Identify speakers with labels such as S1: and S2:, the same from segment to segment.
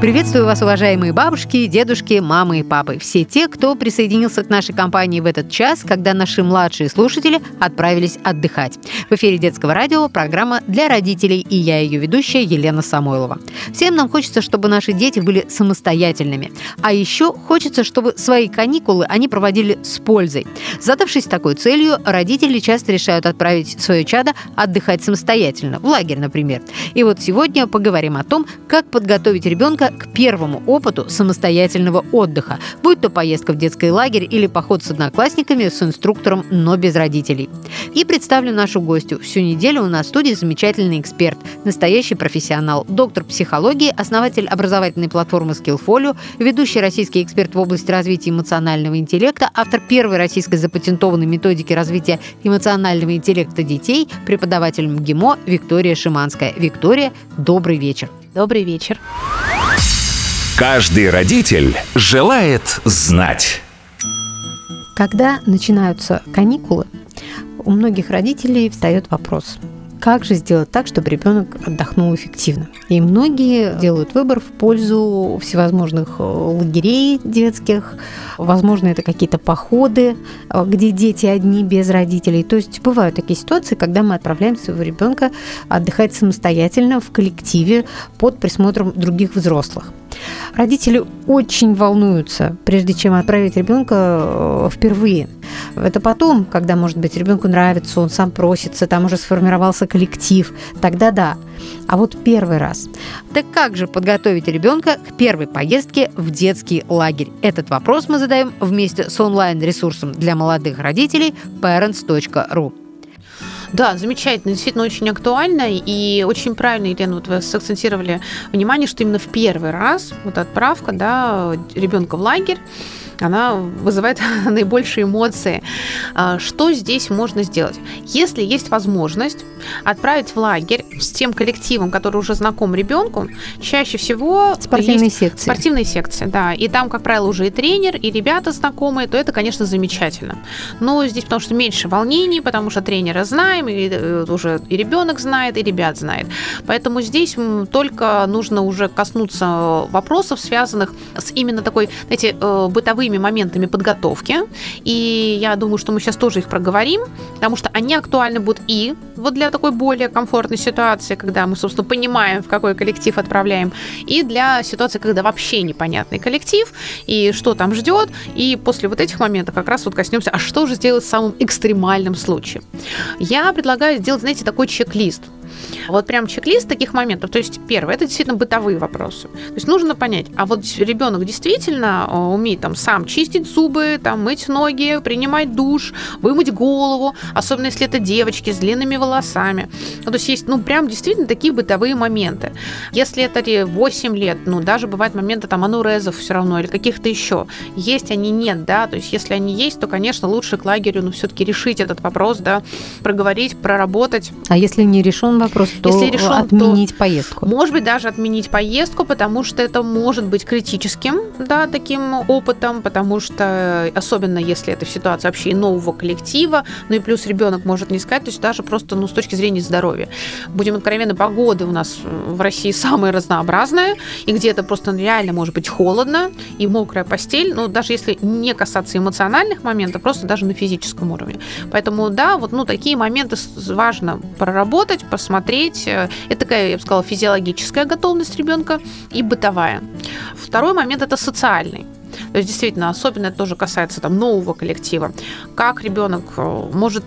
S1: Приветствую вас, уважаемые бабушки, дедушки, мамы и папы. Все те, кто присоединился к нашей компании в этот час, когда наши младшие слушатели отправились отдыхать. В эфире детского радио программа для родителей, и я ее ведущая Елена Самойлова. Всем нам хочется, чтобы наши дети были самостоятельными. А еще хочется, чтобы свои каникулы они проводили с пользой. Задавшись такой целью, родители часто решают отправить свое чадо отдыхать самостоятельно, в лагерь, например. И вот сегодня поговорим о том, как подготовить ребенка к первому опыту самостоятельного отдыха, будь то поездка в детский лагерь или поход с одноклассниками с инструктором, но без родителей. И представлю нашу гостью. Всю неделю у нас в студии замечательный эксперт, настоящий профессионал, доктор психологии, основатель образовательной платформы Skillfolio, ведущий российский эксперт в области развития эмоционального интеллекта, автор первой российской запатентованной методики развития эмоционального интеллекта детей, преподаватель МГИМО Виктория Шиманская. Виктория, добрый вечер.
S2: Добрый вечер.
S3: Каждый родитель желает знать.
S1: Когда начинаются каникулы, у многих родителей встает вопрос, как же сделать так, чтобы ребенок отдохнул эффективно. И многие делают выбор в пользу всевозможных э, лагерей детских. Возможно, это какие-то походы, э, где дети одни без родителей. То есть бывают такие ситуации, когда мы отправляем своего ребенка отдыхать самостоятельно в коллективе под присмотром других взрослых. Родители очень волнуются, прежде чем отправить ребенка э, впервые. Это потом, когда, может быть, ребенку нравится, он сам просится, там уже сформировался коллектив, тогда да. А вот первый раз. Так как же подготовить ребенка к первой поездке в детский лагерь? Этот вопрос мы задаем вместе с онлайн-ресурсом для молодых родителей parents.ru.
S2: Да, замечательно, действительно очень актуально и очень правильно, Елена, вот вы сакцентировали внимание, что именно в первый раз вот отправка да, ребенка в лагерь она вызывает наибольшие эмоции. А, что здесь можно сделать? Если есть возможность отправить в лагерь с тем коллективом, который уже знаком ребенку, чаще всего
S1: спортивные секции.
S2: Спортивные секции, да. И там, как правило, уже и тренер, и ребята знакомые, то это, конечно, замечательно. Но здесь потому что меньше волнений, потому что тренера знаем, и э, уже и ребенок знает, и ребят знает. Поэтому здесь только нужно уже коснуться вопросов, связанных с именно такой, знаете, э, бытовыми моментами подготовки. И я думаю, что мы сейчас тоже их проговорим, потому что они актуальны будут и вот для такой более комфортной ситуации, когда мы, собственно, понимаем, в какой коллектив отправляем, и для ситуации, когда вообще непонятный коллектив, и что там ждет. И после вот этих моментов как раз вот коснемся, а что же сделать в самом экстремальном случае. Я предлагаю сделать, знаете, такой чек-лист – вот прям чек-лист таких моментов. То есть, первое, это действительно бытовые вопросы. То есть нужно понять, а вот ребенок действительно э, умеет там сам чистить зубы, там мыть ноги, принимать душ, вымыть голову, особенно если это девочки с длинными волосами. Ну, то есть есть, ну, прям действительно такие бытовые моменты. Если это 8 лет, ну, даже бывают моменты там анурезов все равно или каких-то еще. Есть они, нет, да, то есть если они есть, то, конечно, лучше к лагерю, ну, все-таки решить этот вопрос, да, проговорить, проработать.
S1: А если не решен вопрос, то Если решен, отменить
S2: то,
S1: поездку.
S2: Может быть, даже отменить поездку, потому что это может быть критическим, да, таким опытом, потому что особенно если это в ситуации вообще нового коллектива, ну и плюс ребенок может не сказать, то есть даже просто ну, с точки зрения здоровья. Будем откровенны, погода у нас в России самая разнообразная, и где-то просто реально может быть холодно и мокрая постель, ну даже если не касаться эмоциональных моментов, просто даже на физическом уровне. Поэтому да, вот ну такие моменты важно проработать, посмотреть, посмотреть. Э, это такая, я бы сказала, физиологическая готовность ребенка и бытовая. Второй момент это социальный. То есть, действительно, особенно это тоже касается там, нового коллектива. Как ребенок э, может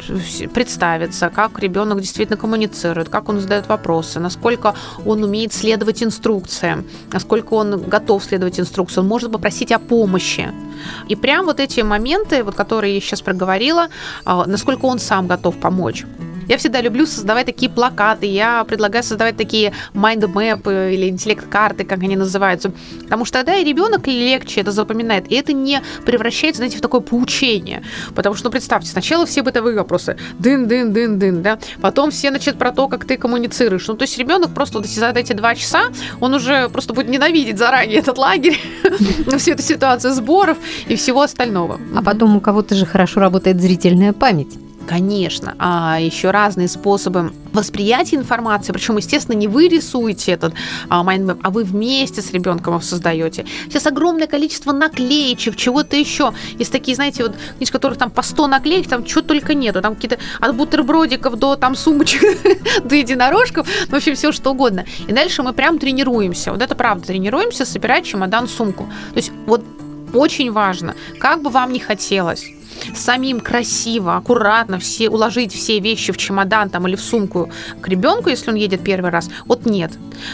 S2: представиться, как ребенок действительно коммуницирует, как он задает вопросы, насколько он умеет следовать инструкциям, насколько он готов следовать инструкциям, он может попросить о помощи. И прям вот эти моменты, вот, которые я сейчас проговорила, э, насколько он сам готов помочь. Я всегда люблю создавать такие плакаты, я предлагаю создавать такие map или интеллект-карты, как они называются, потому что тогда и ребенок легче это запоминает, и это не превращается, знаете, в такое поучение, потому что, ну, представьте, сначала все бытовые вопросы, дын-дын-дын-дын, да, потом все, значит, про то, как ты коммуницируешь, ну, то есть ребенок просто вот за эти два часа, он уже просто будет ненавидеть заранее этот лагерь, всю эту ситуацию сборов и всего остального.
S1: А потом у кого-то же хорошо работает зрительная память.
S2: Конечно, а еще разные способы восприятия информации, причем, естественно, не вы рисуете этот а, mind map, а вы вместе с ребенком его создаете. Сейчас огромное количество наклеечек, чего-то еще. Есть такие, знаете, вот книжки, которых там по 100 наклеек, там чего только нету, там какие-то от бутербродиков до там сумочек, до единорожков, в общем, все что угодно. И дальше мы прям тренируемся, вот это правда, тренируемся собирать чемодан-сумку. То есть вот очень важно, как бы вам ни хотелось, самим красиво, аккуратно все, уложить все вещи в чемодан там, или в сумку к ребенку, если он едет первый раз, вот нет.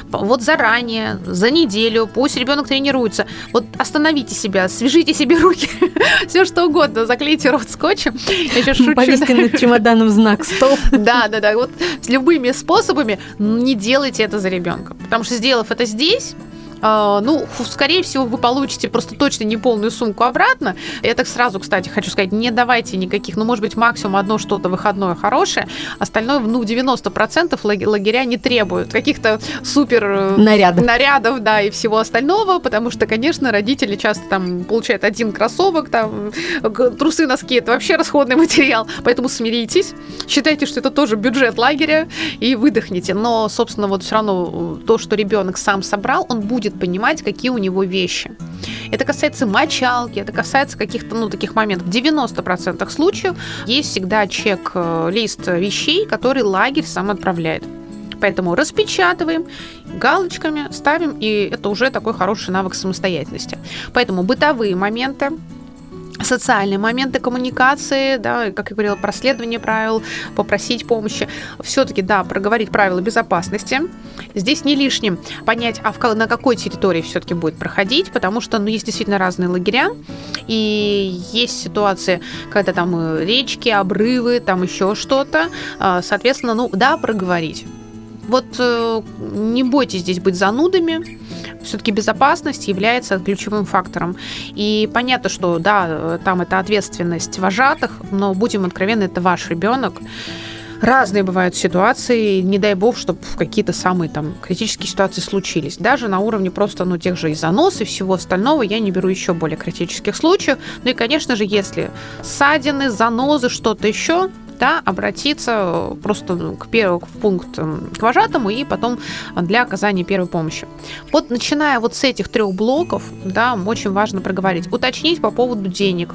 S2: Вот заранее, за неделю, пусть ребенок тренируется. Вот остановите себя, свяжите себе руки, все что угодно, заклейте рот скотчем.
S1: Я шучу. Повесьте над чемоданом знак «Стоп».
S2: Да, да, да. Вот с любыми способами не делайте это за ребенком. Потому что сделав это здесь, ну, скорее всего, вы получите просто точно не полную сумку обратно. Я так сразу, кстати, хочу сказать, не давайте никаких, ну, может быть, максимум одно что-то выходное хорошее, остальное, ну, 90% лагеря не требуют каких-то супер э,
S1: нарядов.
S2: нарядов, да, и всего остального, потому что, конечно, родители часто там получают один кроссовок, там, трусы, носки, это вообще расходный материал, поэтому смиритесь, считайте, что это тоже бюджет лагеря, и выдохните. Но, собственно, вот все равно э, то, что ребенок сам собрал, он будет будет понимать, какие у него вещи. Это касается мочалки, это касается каких-то, ну, таких моментов. В 90% случаев есть всегда чек-лист вещей, который лагерь сам отправляет. Поэтому распечатываем, галочками ставим, и это уже такой хороший навык самостоятельности. Поэтому бытовые моменты, социальные моменты коммуникации, да, как я говорила, проследование правил, попросить помощи. Все-таки, да, проговорить правила безопасности. Здесь не лишним понять, а в, на какой территории все-таки будет проходить, потому что, ну, есть действительно разные лагеря, и есть ситуации, когда там э, речки, обрывы, там еще что-то. А, соответственно, ну, да, проговорить. Вот э, не бойтесь здесь быть занудами, все-таки безопасность является ключевым фактором. И понятно, что да, там это ответственность вожатых, но будем откровенны, это ваш ребенок. Разные бывают ситуации, не дай бог, чтобы какие-то самые там критические ситуации случились. Даже на уровне просто ну, тех же и занос и всего остального я не беру еще более критических случаев. Ну и, конечно же, если ссадины, занозы, что-то еще, да, обратиться просто к первому в пункт к вожатому и потом для оказания первой помощи. Вот начиная вот с этих трех блоков, да, очень важно проговорить, уточнить по поводу денег,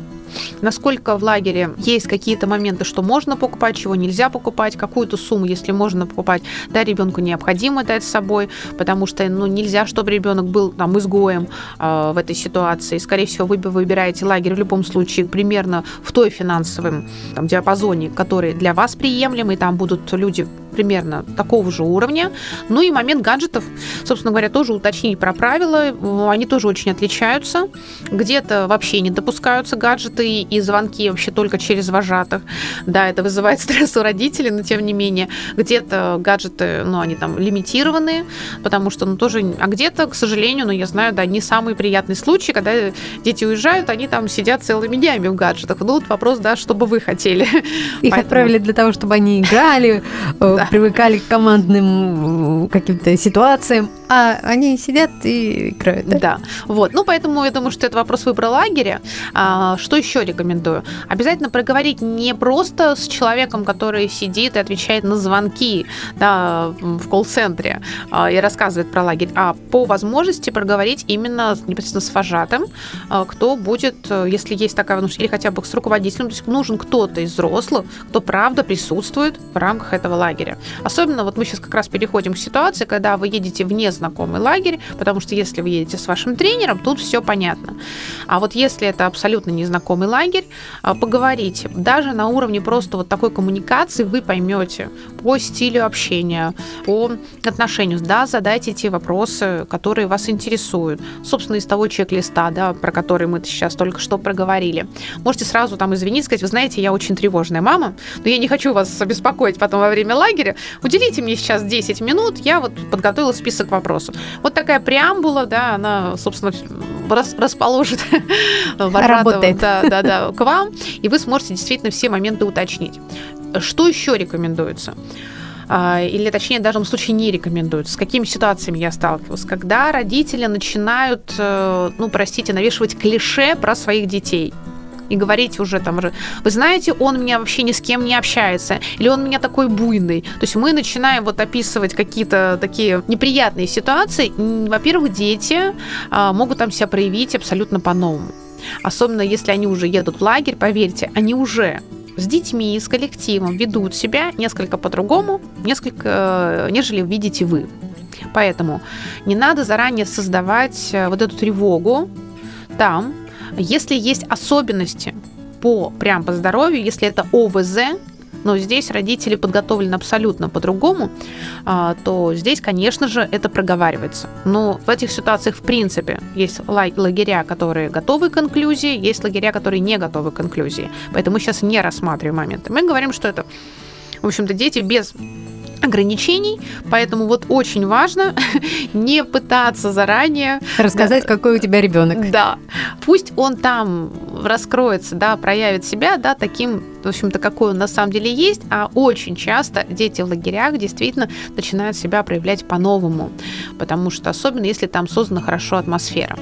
S2: насколько в лагере есть какие-то моменты, что можно покупать, чего нельзя покупать, какую-то сумму, если можно покупать, да, ребенку необходимо дать с собой, потому что, ну, нельзя, чтобы ребенок был там изгоем э, в этой ситуации. Скорее всего, вы выбираете лагерь в любом случае примерно в той финансовом там, диапазоне, который для вас приемлемый, там будут люди примерно такого же уровня. Ну и момент гаджетов, собственно говоря, тоже уточнить про правила. Они тоже очень отличаются. Где-то вообще не допускаются гаджеты и звонки вообще только через вожатых. Да, это вызывает стресс у родителей, но тем не менее. Где-то гаджеты, ну, они там лимитированные, потому что, ну, тоже... А где-то, к сожалению, ну, я знаю, да, не самый приятный случай, когда дети уезжают, они там сидят целыми днями в гаджетах. Ну, вот вопрос, да, что бы вы хотели.
S1: Их Поэтому... отправили для того, чтобы они играли, э. Привыкали к командным каким-то ситуациям, а они сидят и играют.
S2: Да? да. Вот. Ну, поэтому я думаю, что это вопрос выбора лагеря. А, что еще рекомендую? Обязательно проговорить не просто с человеком, который сидит и отвечает на звонки да, в колл-центре а, и рассказывает про лагерь, а по возможности проговорить именно непосредственно с вожатым, а, кто будет, если есть такая возможность, или хотя бы с руководителем, то есть нужен кто-то из взрослых, кто правда присутствует в рамках этого лагеря. Особенно вот мы сейчас как раз переходим к ситуации, когда вы едете вне незнакомый лагерь, потому что если вы едете с вашим тренером, тут все понятно. А вот если это абсолютно незнакомый лагерь, а, поговорите. Даже на уровне просто вот такой коммуникации вы поймете по стилю общения, по отношению. Да, задайте те вопросы, которые вас интересуют. Собственно, из того чек-листа, да, про который мы сейчас только что проговорили. Можете сразу там извиниться, сказать, вы знаете, я очень тревожная мама, но я не хочу вас беспокоить потом во время лагеря. Уделите мне сейчас 10 минут, я вот подготовила список вопросов. Вот такая преамбула, да, она, собственно, рас, расположит
S1: Работает.
S2: да, да, да, к вам, и вы сможете действительно все моменты уточнить. Что еще рекомендуется? А, или точнее в случае не рекомендуется. С какими ситуациями я сталкивалась? Когда родители начинают, э, ну, простите, навешивать клише про своих детей и говорить уже там, вы знаете, он меня вообще ни с кем не общается, или он меня такой буйный. То есть мы начинаем вот описывать какие-то такие неприятные ситуации. Во-первых, дети а, могут там себя проявить абсолютно по-новому. Особенно если они уже едут в лагерь, поверьте, они уже с детьми, с коллективом ведут себя несколько по-другому, несколько, нежели видите вы. Поэтому не надо заранее создавать э, вот эту тревогу там, если есть особенности по прям по здоровью, если это ОВЗ, но здесь родители подготовлены абсолютно по-другому, а, то здесь, конечно же, это проговаривается. Но в этих ситуациях, в принципе, есть лагеря, которые готовы к инклюзии, есть лагеря, которые не готовы к инклюзии. Поэтому мы сейчас не рассматриваем моменты. Мы говорим, что это, в общем-то, дети без ограничений, поэтому вот очень важно не пытаться заранее
S1: рассказать, да, какой у тебя ребенок.
S2: Да, пусть он там раскроется, да, проявит себя, да, таким, в общем-то, какой он на самом деле есть, а очень часто дети в лагерях действительно начинают себя проявлять по-новому, потому что особенно если там создана хорошо атмосфера.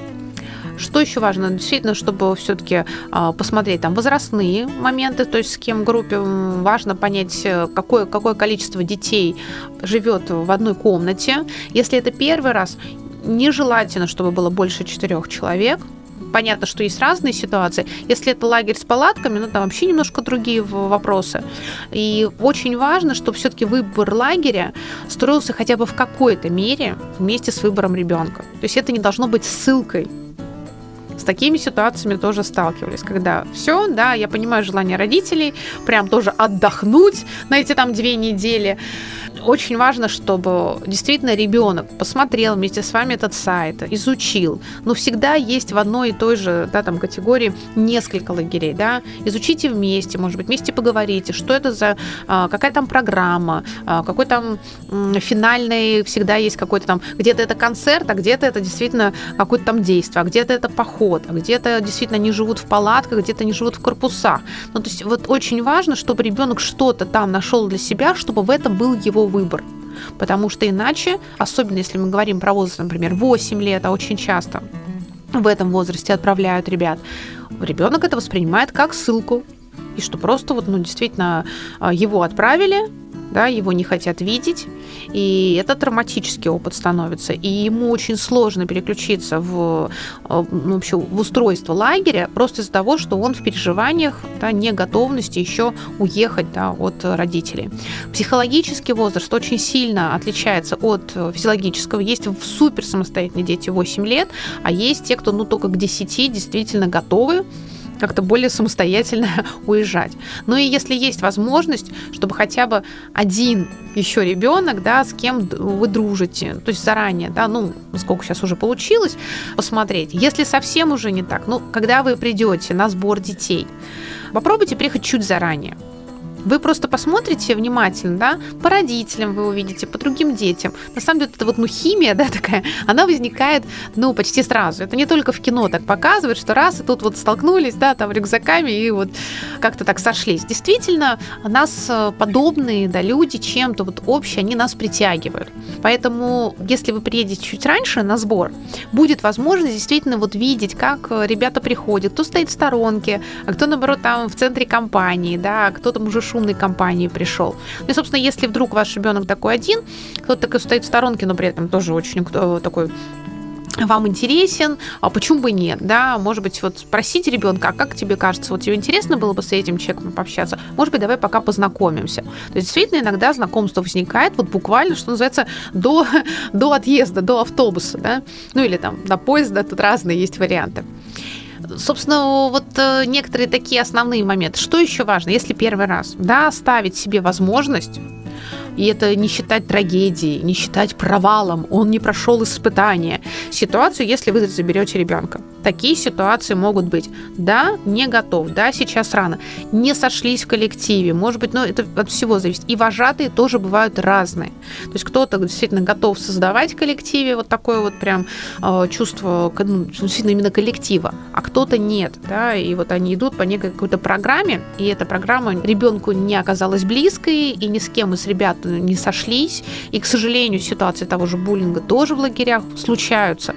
S2: Что еще важно? Действительно, чтобы все-таки а, посмотреть там возрастные моменты, то есть с кем группе важно понять, э, какое, какое количество детей живет в одной комнате. Если это первый раз, нежелательно, чтобы было больше четырех человек, понятно, что есть разные ситуации. Если это лагерь с палатками, ну там вообще немножко другие вопросы. И очень важно, чтобы все-таки выбор лагеря строился хотя бы в какой-то мере вместе с выбором ребенка. То есть это не должно быть ссылкой с такими ситуациями тоже сталкивались, когда все, да, я понимаю желание родителей, прям тоже отдохнуть на эти там две недели, очень важно, чтобы действительно ребенок посмотрел вместе с вами этот сайт, изучил. Но всегда есть в одной и той же да, там, категории несколько лагерей. Да? Изучите вместе, может быть, вместе поговорите, что это за, а, какая там программа, а, какой там финальный, всегда есть какой-то там, где-то это концерт, а где-то это действительно какое-то там действие, а где-то это поход, а где-то действительно они живут в палатках, где-то они живут в корпусах. Ну, то есть вот очень важно, чтобы ребенок что-то там нашел для себя, чтобы в этом был его выбор. Потому что иначе, особенно если мы говорим про возраст, например, 8 лет, а очень часто в этом возрасте отправляют ребят, ребенок это воспринимает как ссылку. И что просто вот, ну, действительно, а, его отправили, да, его не хотят видеть, и это травматический опыт становится, и ему очень сложно переключиться в, э, ну, вообще, в устройство лагеря просто из-за того, что он в переживаниях, да, не готовности еще уехать да, от родителей. Психологический возраст очень сильно отличается от физиологического. Есть супер самостоятельные дети 8 лет, а есть те, кто ну, только к 10 действительно готовы как-то более самостоятельно уезжать. Ну и если есть возможность, чтобы хотя бы один еще ребенок, да, с кем вы дружите, то есть заранее, да, ну, сколько сейчас уже получилось, посмотреть. Если совсем уже не так, ну, когда вы придете на сбор детей, попробуйте приехать чуть заранее. Вы просто посмотрите внимательно, да, по родителям вы увидите, по другим детям. На самом деле, это вот, ну, химия, да, такая, она возникает, ну, почти сразу. Это не только в кино так показывает, что раз, и тут вот столкнулись, да, там, рюкзаками, и вот как-то так сошлись. Действительно, нас э, подобные, да, люди чем-то вот общие, они нас притягивают. Поэтому, если вы приедете чуть раньше на сбор, будет возможность действительно вот видеть, как э, ребята приходят, кто стоит в сторонке, а кто, наоборот, там в центре компании, да, а кто там уже шумной компании пришел. Ну и, собственно, если вдруг ваш ребенок такой один, кто-то такой стоит в сторонке, но при этом тоже очень такой вам интересен, а почему бы нет, да, может быть, вот спросить ребенка, а как тебе кажется, вот тебе интересно было бы с этим человеком пообщаться, может быть, давай пока познакомимся. То есть, действительно, иногда знакомство возникает вот буквально, что называется, до, до отъезда, до автобуса, да, ну или там до поезда, тут разные есть варианты. Собственно, вот э, некоторые такие основные моменты. Что еще важно, если первый раз, да, оставить себе возможность и это не считать трагедией, не считать провалом, он не прошел испытание. Ситуацию, если вы заберете ребенка. Такие ситуации могут быть. Да, не готов, да, сейчас рано. Не сошлись в коллективе, может быть, но это от всего зависит. И вожатые тоже бывают разные. То есть кто-то действительно готов создавать в коллективе вот такое вот прям э, чувство ну, действительно именно коллектива, а кто-то нет, да, и вот они идут по некой какой-то программе, и эта программа ребенку не оказалась близкой, и ни с кем из ребят не сошлись. И, к сожалению, ситуации того же буллинга тоже в лагерях случаются.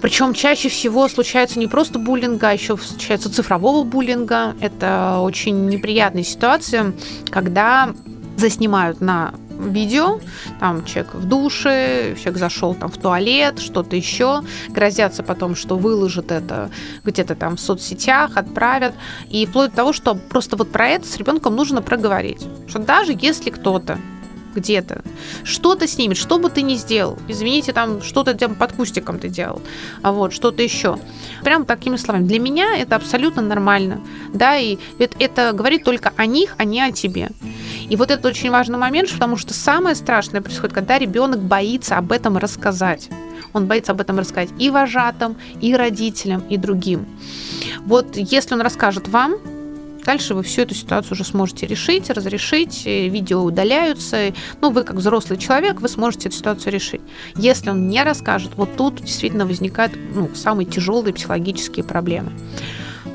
S2: Причем чаще всего случается не просто буллинга, а еще случается цифрового буллинга. Это очень неприятная ситуация, когда заснимают на видео, там человек в душе, человек зашел там в туалет, что-то еще, грозятся потом, что выложат это где-то там в соцсетях, отправят, и вплоть до того, что просто вот про это с ребенком нужно проговорить, что даже если кто-то где-то, что-то снимет, что бы ты ни сделал, извините, там что-то там под кустиком ты делал, а вот что-то еще. Прям такими словами. Для меня это абсолютно нормально, да, и это, это говорит только о них, а не о тебе. И вот это очень важный момент, потому что самое страшное происходит, когда ребенок боится об этом рассказать. Он боится об этом рассказать и вожатым, и родителям, и другим. Вот если он расскажет вам, Дальше вы всю эту ситуацию уже сможете решить, разрешить, э, видео удаляются. Ну, вы как взрослый человек, вы сможете эту ситуацию решить. Если он не расскажет, вот тут действительно возникают ну, самые тяжелые психологические проблемы.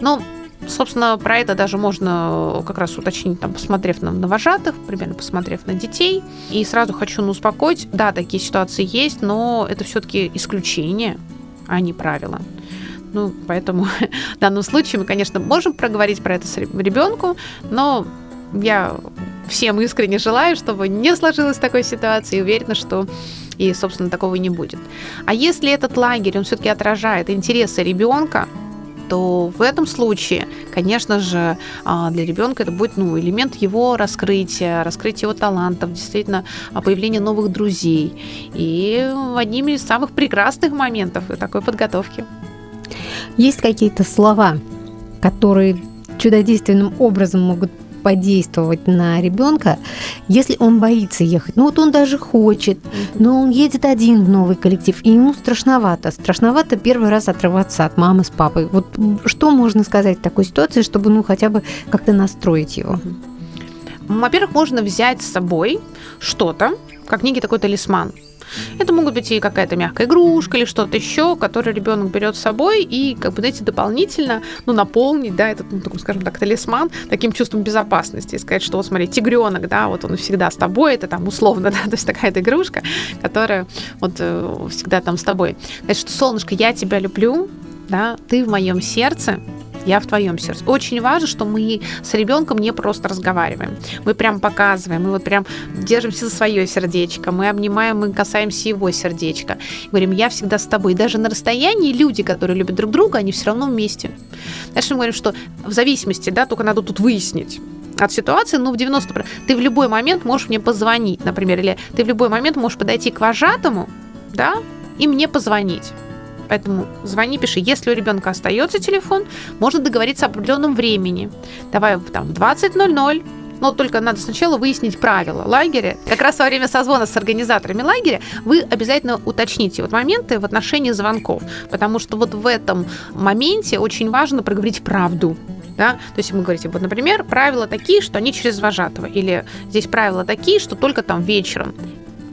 S2: Но Собственно, про это даже можно как раз уточнить, там, посмотрев на, на вожатых, примерно посмотрев на детей. И сразу хочу ну, успокоить, да, такие ситуации есть, но это все-таки исключение, а не правило. Ну, поэтому в данном случае мы, конечно, можем проговорить про это с ребенку, но я всем искренне желаю, чтобы не сложилось такой ситуации, и уверена, что и, собственно, такого не будет. А если этот лагерь, он все-таки отражает интересы ребенка, то в этом случае, конечно же, а, для ребенка это будет ну, элемент его раскрытия, раскрытия его талантов, действительно а, появление новых друзей. И одним из самых прекрасных моментов такой подготовки.
S1: Есть какие-то слова, которые чудодейственным образом могут подействовать на ребенка, если он боится ехать. Ну вот он даже хочет, но он едет один в новый коллектив, и ему страшновато. Страшновато первый раз отрываться от мамы с папой. Вот что можно сказать в такой ситуации, чтобы ну хотя бы как-то настроить его?
S2: Во-первых, можно взять с собой что-то, как некий такой талисман. Это могут быть и какая-то мягкая игрушка или что-то еще, которое ребенок берет с собой и, как бы, знаете, дополнительно, ну, наполнить, да, этот, ну, такой, скажем так, талисман таким чувством безопасности. И сказать, что вот смотри, тигренок, да, вот он всегда с тобой, это там условно, да, то есть такая-то игрушка, которая вот э, всегда там с тобой. Значит, солнышко, я тебя люблю, да, ты в моем сердце, я в твоем сердце. Очень важно, что мы с ребенком не просто разговариваем. Мы прям показываем, мы вот прям держимся за свое сердечко, мы обнимаем, мы касаемся его сердечка. Говорим, я всегда с тобой. Даже на расстоянии люди, которые любят друг друга, они все равно вместе. Дальше мы говорим, что в зависимости, да, только надо тут выяснить, от ситуации, ну, в 90%. Ты в любой момент можешь мне позвонить, например, или ты в любой момент можешь подойти к вожатому, да, и мне позвонить. Поэтому звони, пиши. Если у ребенка остается телефон, можно договориться об определенном времени. Давай там в 20.00 но только надо сначала выяснить правила лагеря. Как раз во время созвона с организаторами лагеря вы обязательно уточните вот моменты в отношении звонков, потому что вот в этом моменте очень важно проговорить правду. Да? То есть мы говорите, вот, например, правила такие, что они через вожатого, или здесь правила такие, что только там вечером.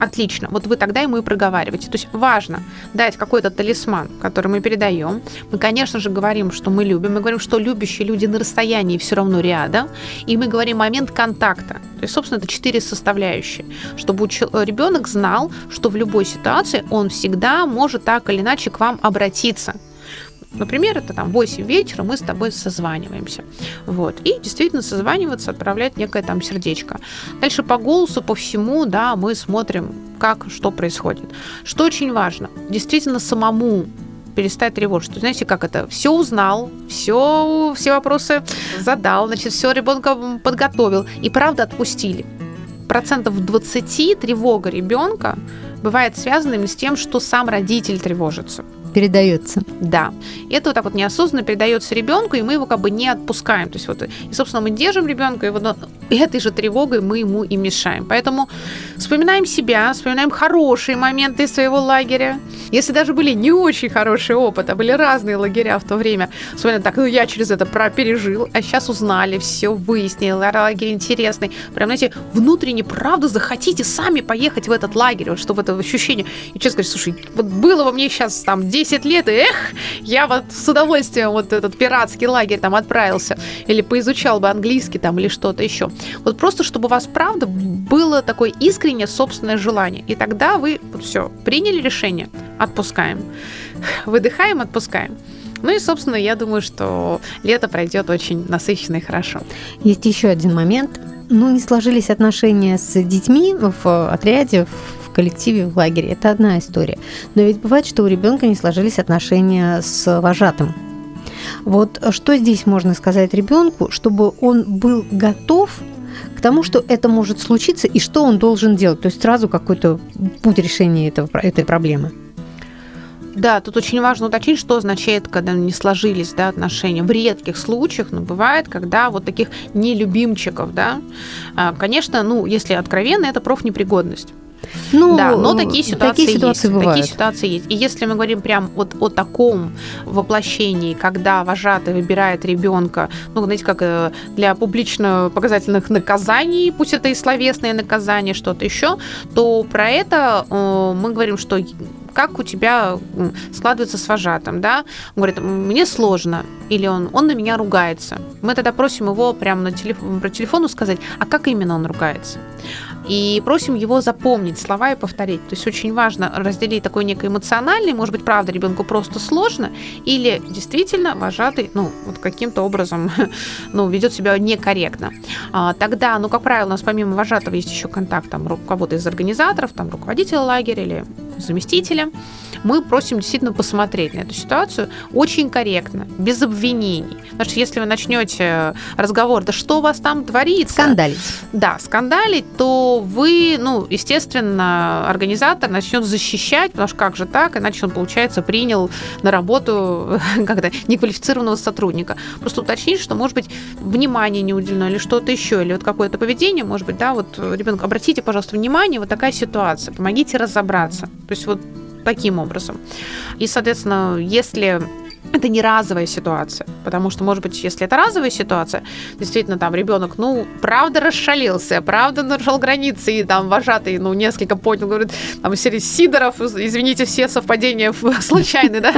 S2: Отлично. Вот вы тогда ему и проговариваете. То есть важно дать какой-то талисман, который мы передаем. Мы, конечно же, говорим, что мы любим. Мы говорим, что любящие люди на расстоянии все равно рядом. И мы говорим момент контакта. То есть, собственно, это четыре составляющие. Чтобы ребенок знал, что в любой ситуации он всегда может так или иначе к вам обратиться Например, это там 8 вечера мы с тобой созваниваемся. Вот. И действительно созваниваться, отправлять некое там сердечко. Дальше по голосу, по всему, да, мы смотрим, как, что происходит. Что очень важно, действительно самому перестать тревожиться. Знаете, как это? Все узнал, все, все вопросы задал, значит, все ребенка подготовил. И правда отпустили. Процентов 20 тревога ребенка бывает связана с тем, что сам родитель тревожится
S1: передается.
S2: Да. Это вот так вот неосознанно передается ребенку, и мы его как бы не отпускаем. То есть вот, и, собственно, мы держим ребенка, и вот этой же тревогой мы ему и мешаем. Поэтому вспоминаем себя, вспоминаем хорошие моменты своего лагеря. Если даже были не очень хорошие опыты, а были разные лагеря в то время, вспоминаем так, ну я через это пережил, а сейчас узнали, все выяснили, лагерь интересный. Прям, знаете, внутренне, правда, захотите сами поехать в этот лагерь, вот чтобы это ощущение. И честно сказать, слушай, вот было во мне сейчас там 10 10 лет, и эх, я вот с удовольствием вот этот пиратский лагерь там отправился, или поизучал бы английский там, или что-то еще. Вот просто, чтобы у вас, правда, было такое искреннее собственное желание. И тогда вы вот все, приняли решение, отпускаем. Выдыхаем, отпускаем. Ну и, собственно, я думаю, что лето пройдет очень насыщенно и хорошо.
S1: Есть еще один момент. Ну, не сложились отношения с детьми в отряде, коллективе, в лагере. Это одна история. Но ведь бывает, что у ребенка не сложились отношения с вожатым. Вот что здесь можно сказать ребенку, чтобы он был готов к тому, что это может случиться и что он должен делать. То есть сразу какой-то путь решения этого, этой проблемы.
S2: Да, тут очень важно уточнить, что означает, когда не сложились да, отношения. В редких случаях, но бывает, когда вот таких нелюбимчиков, да, а, конечно, ну, если откровенно, это профнепригодность. Ну, да, но такие ситуации, такие ситуации есть. Бывают. Такие ситуации есть. И если мы говорим прям вот о таком воплощении, когда вожатый выбирает ребенка, ну, знаете, как э, для публично показательных наказаний, пусть это и словесные наказания, что-то еще, то про это э, мы говорим, что как у тебя складывается с вожатым, да? Он говорит, мне сложно, или он, он на меня ругается. Мы тогда просим его прямо на телефон, про телефону сказать, а как именно он ругается? И просим его запомнить слова и повторить. То есть очень важно разделить такой некий эмоциональный, может быть, правда, ребенку просто сложно, или действительно вожатый, ну, вот каким-то образом, ну, ведет себя некорректно. А, тогда, ну, как правило, у нас помимо вожатого есть еще контакт там кого-то из организаторов, там руководителя лагеря или заместителя. Мы просим действительно посмотреть на эту ситуацию очень корректно, без обвинений. Потому что если вы начнете разговор, да что у вас там творится?
S1: Скандалить.
S2: Да, скандалить, то вы, ну, естественно, организатор начнет защищать, потому что как же так, иначе он, получается, принял на работу как-то неквалифицированного сотрудника. Просто уточнить, что, может быть, внимание не уделено или что-то еще, или вот какое-то поведение, может быть, да, вот, ребенок, обратите, пожалуйста, внимание, вот такая ситуация, помогите разобраться. То есть вот таким образом. И, соответственно, если это не разовая ситуация, потому что, может быть, если это разовая ситуация, действительно, там ребенок, ну, правда расшалился, правда нарушал границы, и там вожатый, ну, несколько поднял, говорит, там, серии Сидоров, извините, все совпадения случайные, да,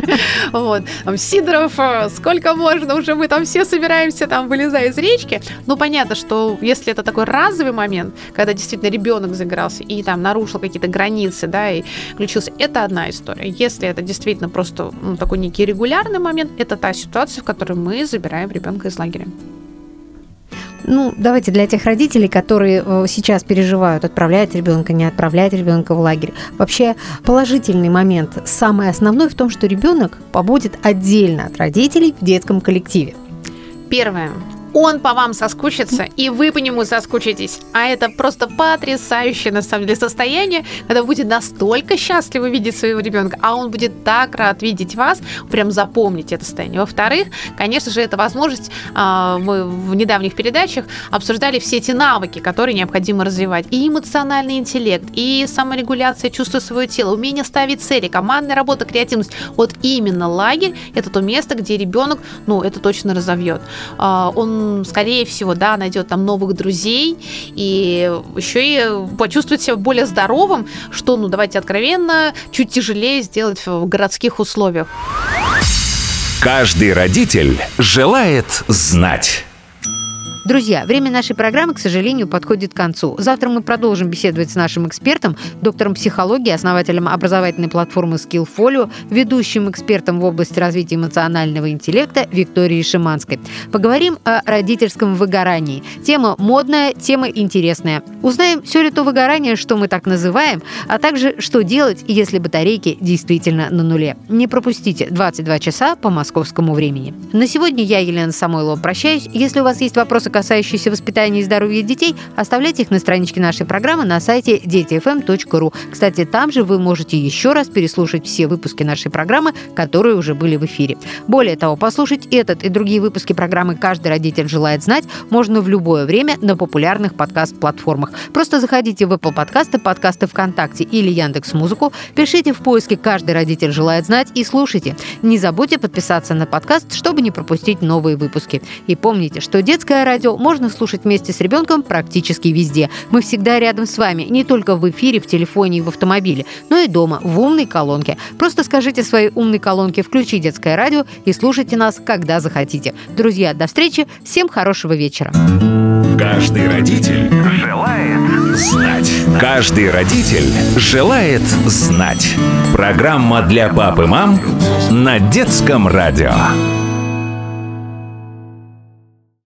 S2: вот, там, Сидоров, сколько можно, уже мы там все собираемся, там, вылезая из речки, ну, понятно, что если это такой разовый момент, когда действительно ребенок загорался и там нарушил какие-то границы, да, и включился, это одна история. Если это действительно просто ну, такой некий регулярный момент – это та ситуация, в которой мы забираем ребенка из лагеря.
S1: Ну, давайте для тех родителей, которые э, сейчас переживают, отправлять ребенка, не отправлять ребенка в лагерь. Вообще положительный момент, самый основной в том, что ребенок побудет отдельно от родителей в детском коллективе.
S2: Первое он по вам соскучится, и вы по нему соскучитесь. А это просто потрясающее, на самом деле, состояние, когда вы будете настолько счастливы видеть своего ребенка, а он будет так рад видеть вас, прям запомните это состояние. Во-вторых, конечно же, это возможность, а, мы в недавних передачах обсуждали все эти навыки, которые необходимо развивать. И эмоциональный интеллект, и саморегуляция чувства своего тела, умение ставить цели, командная работа, креативность. Вот именно лагерь – это то место, где ребенок, ну, это точно разовьет. А, скорее всего, да, найдет там новых друзей и еще и почувствует себя более здоровым, что, ну, давайте откровенно, чуть тяжелее сделать в городских условиях.
S3: Каждый родитель желает знать.
S1: Друзья, время нашей программы, к сожалению, подходит к концу. Завтра мы продолжим беседовать с нашим экспертом, доктором психологии, основателем образовательной платформы Skillfolio, ведущим экспертом в области развития эмоционального интеллекта Викторией Шиманской. Поговорим о родительском выгорании. Тема модная, тема интересная. Узнаем, все ли то выгорание, что мы так называем, а также, что делать, если батарейки действительно на нуле. Не пропустите 22 часа по московскому времени. На сегодня я, Елена Самойлова, прощаюсь. Если у вас есть вопросы, касающиеся воспитания и здоровья детей, оставляйте их на страничке нашей программы на сайте детифм.ру. Кстати, там же вы можете еще раз переслушать все выпуски нашей программы, которые уже были в эфире. Более того, послушать этот и другие выпуски программы «Каждый родитель желает знать» можно в любое время на популярных подкаст-платформах. Просто заходите в Apple подкасты, подкасты ВКонтакте или Яндекс Музыку, пишите в поиске «Каждый родитель желает знать» и слушайте. Не забудьте подписаться на подкаст, чтобы не пропустить новые выпуски. И помните, что детское радио можно слушать вместе с ребенком практически везде. Мы всегда рядом с вами, не только в эфире, в телефоне и в автомобиле, но и дома, в умной колонке. Просто скажите своей умной колонке «Включи детское радио» и слушайте нас, когда захотите. Друзья, до встречи, всем хорошего вечера.
S3: Каждый родитель желает знать. Каждый родитель желает знать. Программа для пап и мам на детском радио.